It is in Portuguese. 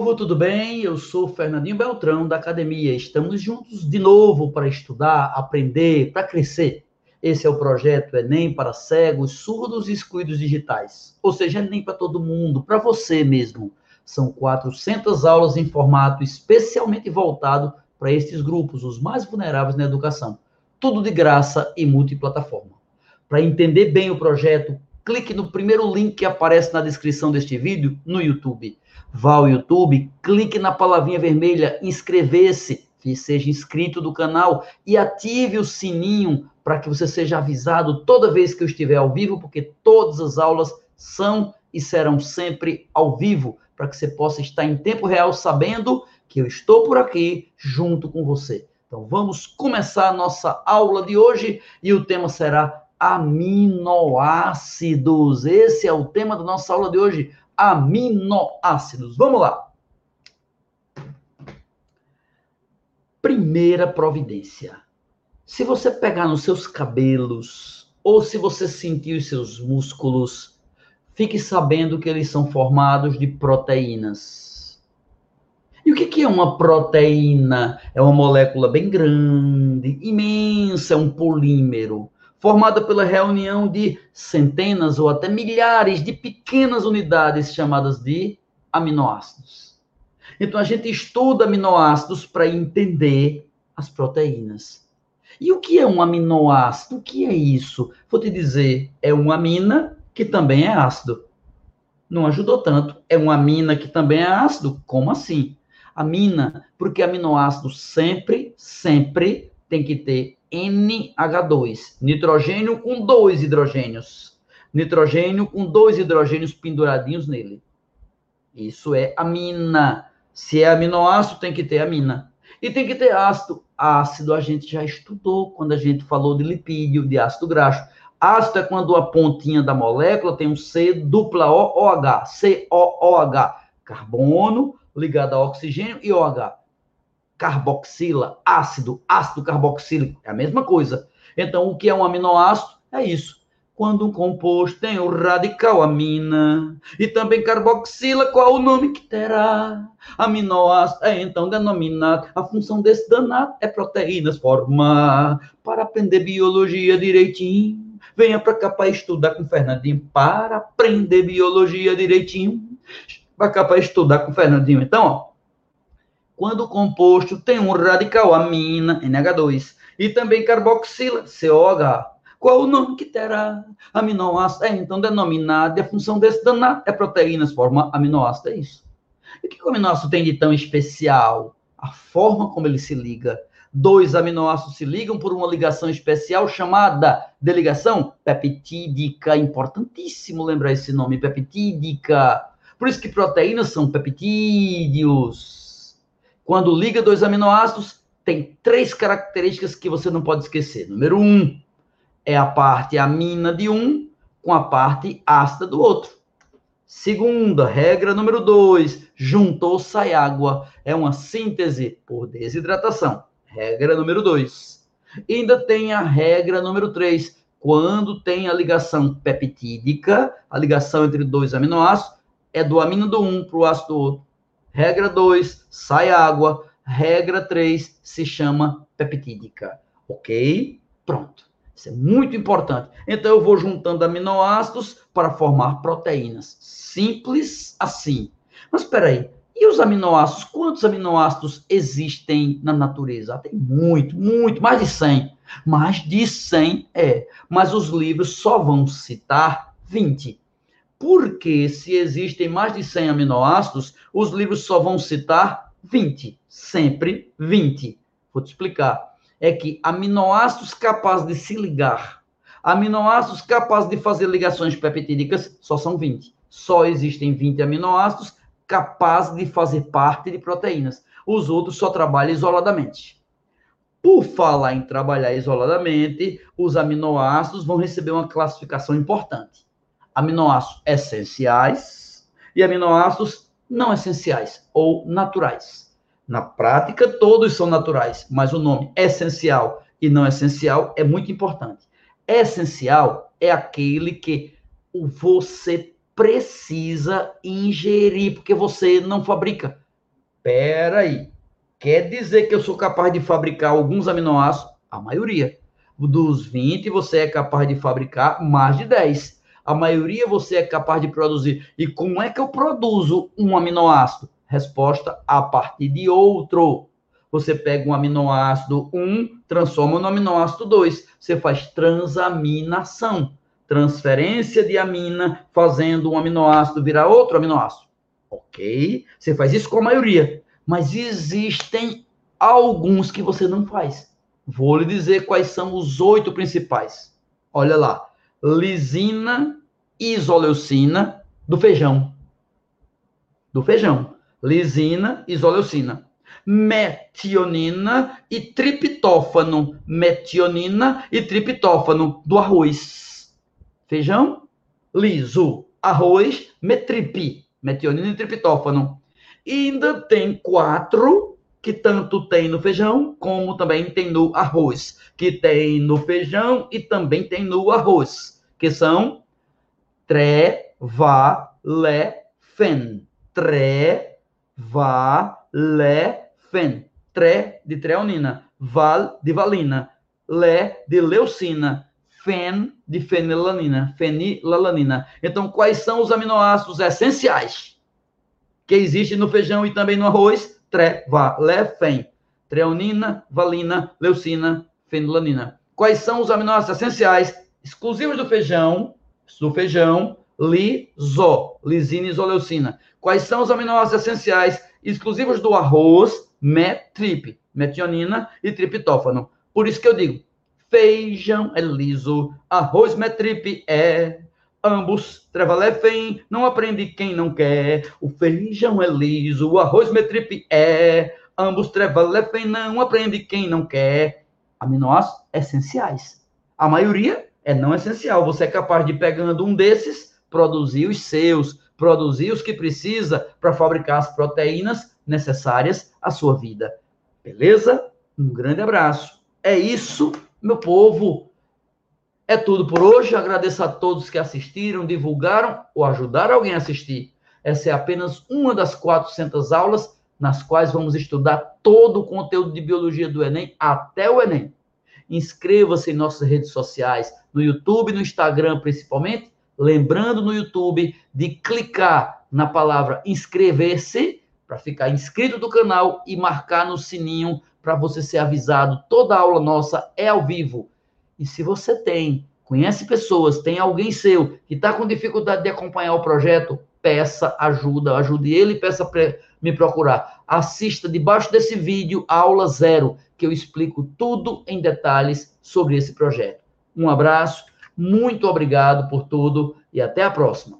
povo, tudo bem? Eu sou Fernandinho Beltrão da academia. Estamos juntos de novo para estudar, aprender, para crescer. Esse é o projeto Enem para cegos, surdos e excluídos digitais. Ou seja, Enem para todo mundo, para você mesmo. São 400 aulas em formato especialmente voltado para estes grupos, os mais vulneráveis na educação. Tudo de graça e multiplataforma. Para entender bem o projeto, clique no primeiro link que aparece na descrição deste vídeo no YouTube. Vá ao YouTube, clique na palavrinha vermelha inscrever-se, seja inscrito do canal e ative o sininho para que você seja avisado toda vez que eu estiver ao vivo, porque todas as aulas são e serão sempre ao vivo, para que você possa estar em tempo real sabendo que eu estou por aqui junto com você. Então vamos começar a nossa aula de hoje e o tema será aminoácidos. Esse é o tema da nossa aula de hoje, aminoácidos. Vamos lá. Primeira providência. Se você pegar nos seus cabelos ou se você sentir os seus músculos, fique sabendo que eles são formados de proteínas. E o que é uma proteína? É uma molécula bem grande, imensa, é um polímero formada pela reunião de centenas ou até milhares de pequenas unidades chamadas de aminoácidos. Então a gente estuda aminoácidos para entender as proteínas. E o que é um aminoácido? O que é isso? Vou te dizer, é uma amina que também é ácido. Não ajudou tanto. É uma amina que também é ácido? Como assim? Amina, porque aminoácido sempre, sempre tem que ter NH2, nitrogênio com dois hidrogênios. Nitrogênio com dois hidrogênios penduradinhos nele. Isso é amina. Se é aminoácido, tem que ter amina. E tem que ter ácido. Ácido a gente já estudou quando a gente falou de lipídio, de ácido graxo. Ácido é quando a pontinha da molécula tem um C dupla O, OH, COOH, carbono ligado a oxigênio e OH carboxila, ácido, ácido carboxílico, é a mesma coisa. Então, o que é um aminoácido? É isso. Quando um composto tem o radical amina e também carboxila, qual o nome que terá? Aminoácido é então denominado. A função desse danado é proteínas formar. Para aprender biologia direitinho, venha para cá para estudar com Fernandinho. Para aprender biologia direitinho, para cá para estudar com Fernandinho. Então, ó, quando o composto tem um radical amina, NH2, e também carboxila, COH. Qual o nome que terá? Aminoácido é então denominado, e a função desse danado é proteínas, forma aminoácido, é isso. E o que o aminoácido tem de tão especial? A forma como ele se liga. Dois aminoácidos se ligam por uma ligação especial chamada de ligação peptídica. Importantíssimo lembrar esse nome, peptídica. Por isso que proteínas são peptídeos. Quando liga dois aminoácidos, tem três características que você não pode esquecer. Número um é a parte amina de um com a parte ácida do outro. Segunda, regra número dois, juntou sai água. É uma síntese por desidratação. Regra número dois. Ainda tem a regra número três, quando tem a ligação peptídica, a ligação entre dois aminoácidos, é do amino do um para o ácido do outro. Regra 2, sai água. Regra 3, se chama peptídica. Ok? Pronto. Isso é muito importante. Então, eu vou juntando aminoácidos para formar proteínas. Simples assim. Mas espera aí. E os aminoácidos? Quantos aminoácidos existem na natureza? Tem muito, muito. Mais de 100. Mais de 100, é. Mas os livros só vão citar 20. Porque se existem mais de 100 aminoácidos, os livros só vão citar 20, sempre 20. Vou te explicar. É que aminoácidos capazes de se ligar, aminoácidos capazes de fazer ligações peptídicas, só são 20. Só existem 20 aminoácidos capazes de fazer parte de proteínas. Os outros só trabalham isoladamente. Por falar em trabalhar isoladamente, os aminoácidos vão receber uma classificação importante aminoácidos essenciais e aminoácidos não essenciais ou naturais. Na prática, todos são naturais, mas o nome essencial e não essencial é muito importante. Essencial é aquele que você precisa ingerir, porque você não fabrica. Peraí. Quer dizer que eu sou capaz de fabricar alguns aminoácidos? A maioria. Dos 20, você é capaz de fabricar mais de 10. A maioria você é capaz de produzir. E como é que eu produzo um aminoácido? Resposta: a partir de outro. Você pega um aminoácido 1, transforma no aminoácido 2. Você faz transaminação. Transferência de amina, fazendo um aminoácido virar outro aminoácido. Ok? Você faz isso com a maioria. Mas existem alguns que você não faz. Vou lhe dizer quais são os oito principais. Olha lá. Lisina, isoleucina do feijão. Do feijão. Lisina, isoleucina metionina e triptófano. Metionina e triptófano do arroz. Feijão liso, arroz, metripi, metionina e triptófano. E ainda tem quatro que tanto tem no feijão como também tem no arroz, que tem no feijão e também tem no arroz, que são trevalefen, trevalefen fen, tre de treonina, val de valina, le de leucina, fen de fenilalanina, fenilalanina. Então, quais são os aminoácidos essenciais que existem no feijão e também no arroz? Tre, va, le, fen. Treonina, valina, leucina, fenilanina. Quais são os aminoácidos essenciais exclusivos do feijão? Do feijão, liso, lisina e isoleucina. Quais são os aminoácidos essenciais exclusivos do arroz? metrip, metionina e triptófano. Por isso que eu digo, feijão é liso, arroz metrip é, ambos trevalefem, não aprende quem não quer. O feijão é liso, o arroz metrip é, ambos trevalefem, não aprende quem não quer. Aminoácidos essenciais. A maioria é não essencial. Você é capaz de, pegando um desses, produzir os seus, produzir os que precisa para fabricar as proteínas necessárias à sua vida. Beleza? Um grande abraço. É isso, meu povo. É tudo por hoje. Agradeço a todos que assistiram, divulgaram ou ajudaram alguém a assistir. Essa é apenas uma das 400 aulas nas quais vamos estudar todo o conteúdo de biologia do Enem até o Enem. Inscreva-se em nossas redes sociais, no YouTube, no Instagram principalmente. Lembrando no YouTube de clicar na palavra inscrever-se para ficar inscrito do canal e marcar no sininho para você ser avisado. Toda aula nossa é ao vivo. E se você tem, conhece pessoas, tem alguém seu que está com dificuldade de acompanhar o projeto, peça ajuda, ajude ele peça para me procurar. Assista debaixo desse vídeo a aula zero, que eu explico tudo em detalhes sobre esse projeto. Um abraço, muito obrigado por tudo e até a próxima.